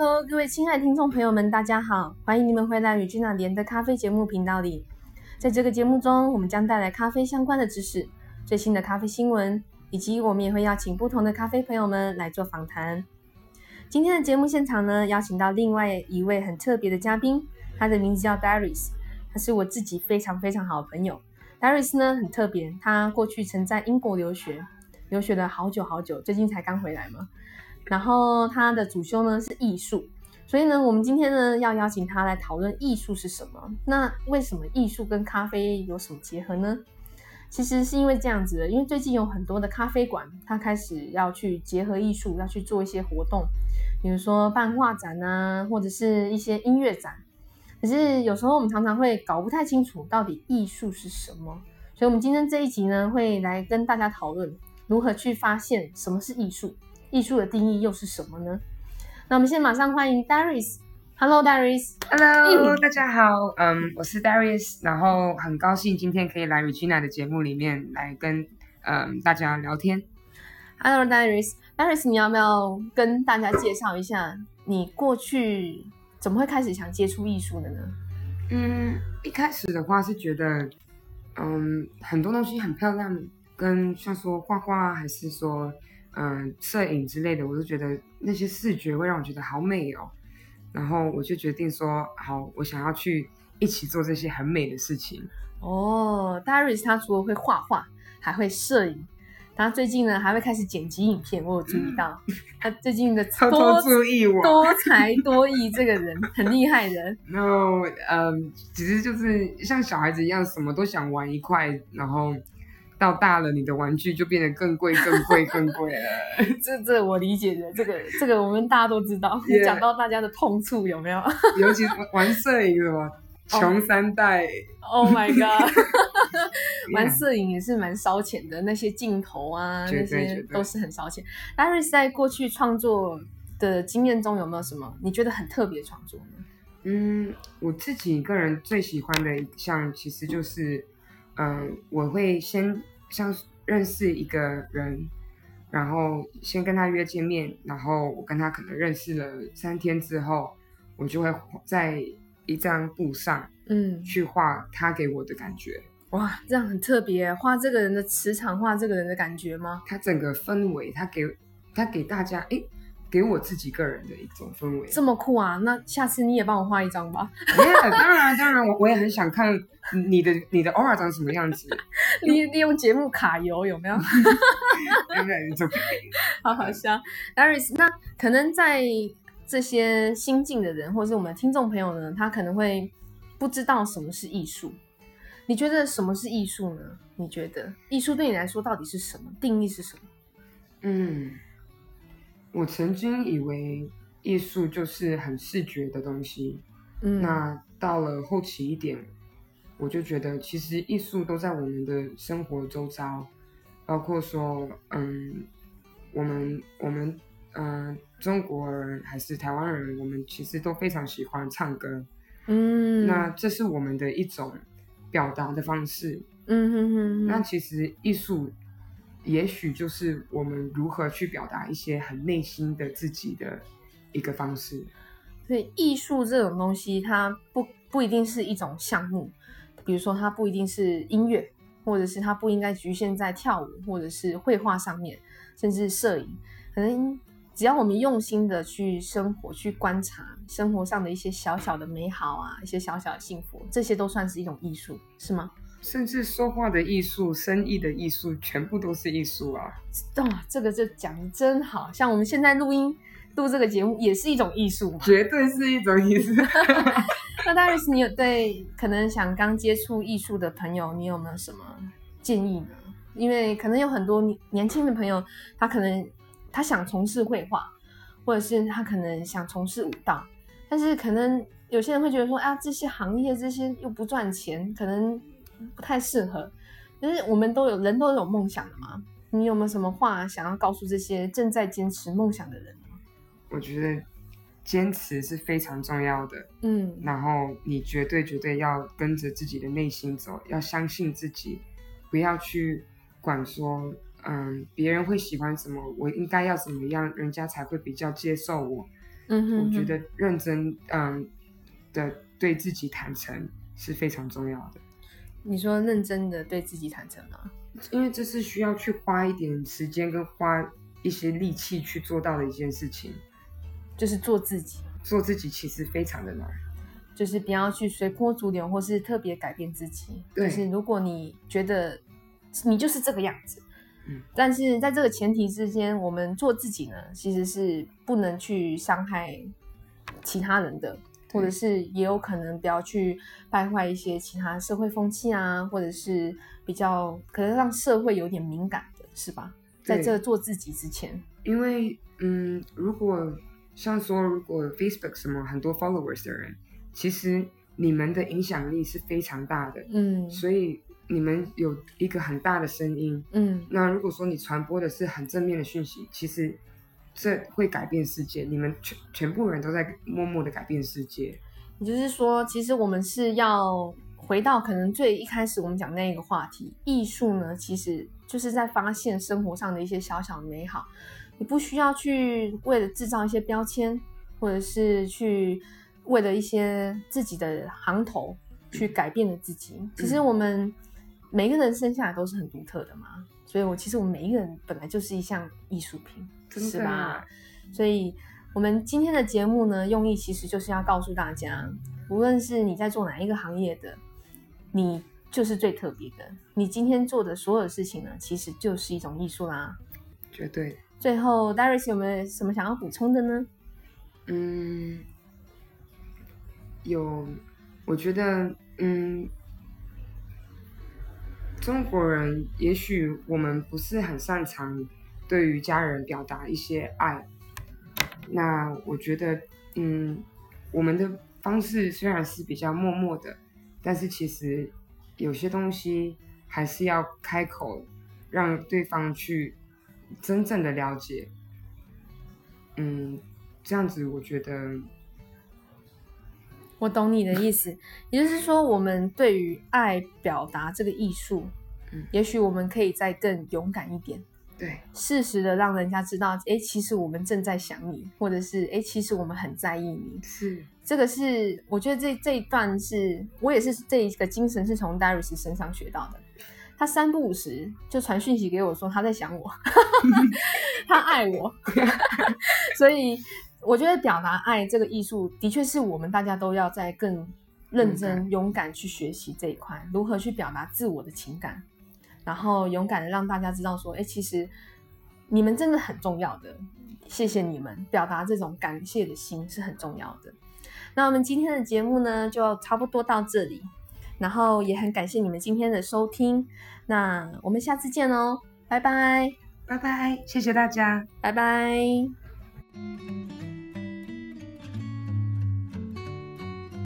Hello，各位亲爱的听众朋友们，大家好，欢迎你们回来与君娜连的咖啡节目频道里。在这个节目中，我们将带来咖啡相关的知识、最新的咖啡新闻，以及我们也会邀请不同的咖啡朋友们来做访谈。今天的节目现场呢，邀请到另外一位很特别的嘉宾，他的名字叫 Darius，他是我自己非常非常好的朋友。Darius 呢很特别，他过去曾在英国留学，留学了好久好久，最近才刚回来嘛。然后他的主修呢是艺术，所以呢，我们今天呢要邀请他来讨论艺术是什么。那为什么艺术跟咖啡有什么结合呢？其实是因为这样子的，因为最近有很多的咖啡馆，他开始要去结合艺术，要去做一些活动，比如说办画展啊，或者是一些音乐展。可是有时候我们常常会搞不太清楚到底艺术是什么，所以我们今天这一集呢会来跟大家讨论如何去发现什么是艺术。艺术的定义又是什么呢？那我们现在马上欢迎 Darius。Hello，Darius。Hello，大家好。嗯，我是 Darius，然后很高兴今天可以来 Regina 的节目里面来跟嗯大家聊天。Hello，Darius。Darius，你要不要跟大家介绍一下你过去怎么会开始想接触艺术的呢？嗯，一开始的话是觉得嗯很多东西很漂亮，跟像说画画还是说。嗯，摄影之类的，我就觉得那些视觉会让我觉得好美哦。然后我就决定说，好，我想要去一起做这些很美的事情。哦，Darius 他除了会画画，还会摄影。他最近呢，还会开始剪辑影片。我有注意到 他最近的多注意我多才多艺，这个人很厉害的。然后，嗯，其实就是像小孩子一样，什么都想玩一块，然后。到大了，你的玩具就变得更贵、更贵、更贵了。这这我理解的，这个这个我们大家都知道。你 讲到大家的痛处有没有？尤其玩摄影什么，穷三代。Oh my god！玩摄影也是蛮烧钱的，那些镜头啊，那些都是很烧钱。但是在过去创作的经验中，有没有什么你觉得很特别创作呢？嗯，我自己个人最喜欢的一项，其实就是。嗯，我会先像认识一个人，然后先跟他约见面，然后我跟他可能认识了三天之后，我就会在一张布上，嗯，去画他给我的感觉。哇，这样很特别，画这个人的磁场，画这个人的感觉吗？他整个氛围，他给他给大家，哎。给我自己个人的一种氛围，这么酷啊！那下次你也帮我画一张吧。当然，当然，我我也很想看你的你的偶尔长什么样子。利利用节目卡油有没有？好好笑，Aris。那可能在这些新进的人，或者是我们听众朋友呢，他可能会不知道什么是艺术。你觉得什么是艺术呢？你觉得艺术对你来说到底是什么？定义是什么？嗯。我曾经以为艺术就是很视觉的东西，嗯，那到了后期一点，我就觉得其实艺术都在我们的生活周遭，包括说，嗯，我们我们嗯中国人还是台湾人，我们其实都非常喜欢唱歌，嗯，那。这是我们的一种表达的方式，嗯哼哼，那其实艺术。也许就是我们如何去表达一些很内心的自己的一个方式。所以艺术这种东西，它不不一定是一种项目，比如说它不一定是音乐，或者是它不应该局限在跳舞或者是绘画上面，甚至摄影。可能只要我们用心的去生活，去观察生活上的一些小小的美好啊，一些小小的幸福，这些都算是一种艺术，是吗？甚至说话的艺术、生意的艺术，全部都是艺术啊！哦，这个就讲的真好，像我们现在录音录这个节目，也是一种艺术，绝对是一种艺术。那 Darius，你有对可能想刚接触艺术的朋友，你有没有什么建议呢？因为可能有很多年轻的朋友，他可能他想从事绘画，或者是他可能想从事舞蹈，但是可能有些人会觉得说，啊，这些行业这些又不赚钱，可能。不太适合，就是我们都有人都有梦想的嘛。你有没有什么话想要告诉这些正在坚持梦想的人呢？我觉得坚持是非常重要的，嗯，然后你绝对绝对要跟着自己的内心走，要相信自己，不要去管说，嗯，别人会喜欢什么，我应该要怎么样，人家才会比较接受我。嗯，我觉得认真嗯的对自己坦诚是非常重要的。你说认真的对自己坦诚吗？因为这是需要去花一点时间跟花一些力气去做到的一件事情，就是做自己。做自己其实非常的难，就是不要去随波逐流，或是特别改变自己。就是如果你觉得你就是这个样子，嗯，但是在这个前提之间，我们做自己呢，其实是不能去伤害其他人的。或者是也有可能不要去败坏一些其他社会风气啊，或者是比较可能让社会有点敏感的，是吧？在这做自己之前，因为嗯，如果像说如果 Facebook 什么很多 followers 的人，其实你们的影响力是非常大的，嗯，所以你们有一个很大的声音，嗯，那如果说你传播的是很正面的讯息，其实。这会改变世界，你们全全部人都在默默的改变世界。也就是说，其实我们是要回到可能最一开始我们讲那一个话题，艺术呢，其实就是在发现生活上的一些小小的美好。你不需要去为了制造一些标签，或者是去为了一些自己的行头去改变了自己。其实我们每个人生下来都是很独特的嘛，所以我其实我们每一个人本来就是一项艺术品。是吧？所以，我们今天的节目呢，用意其实就是要告诉大家，无论是你在做哪一个行业的，你就是最特别的。你今天做的所有事情呢，其实就是一种艺术啦。绝对。最后，Darius 有没有什么想要补充的呢？嗯，有。我觉得，嗯，中国人也许我们不是很擅长。对于家人表达一些爱，那我觉得，嗯，我们的方式虽然是比较默默的，但是其实有些东西还是要开口，让对方去真正的了解。嗯，这样子我觉得，我懂你的意思，也就是说，我们对于爱表达这个艺术，嗯，也许我们可以再更勇敢一点。对，适时的让人家知道，哎，其实我们正在想你，或者是哎，其实我们很在意你。是，这个是我觉得这这一段是我也是这一个精神是从 Darius 身上学到的。他三不五时就传讯息给我说他在想我，他爱我。所以我觉得表达爱这个艺术，的确是我们大家都要在更认真、勇敢去学习这一块，如何去表达自我的情感。然后勇敢的让大家知道说，哎，其实你们真的很重要的，谢谢你们，表达这种感谢的心是很重要的。那我们今天的节目呢，就差不多到这里，然后也很感谢你们今天的收听，那我们下次见哦，拜拜，拜拜，谢谢大家，拜拜。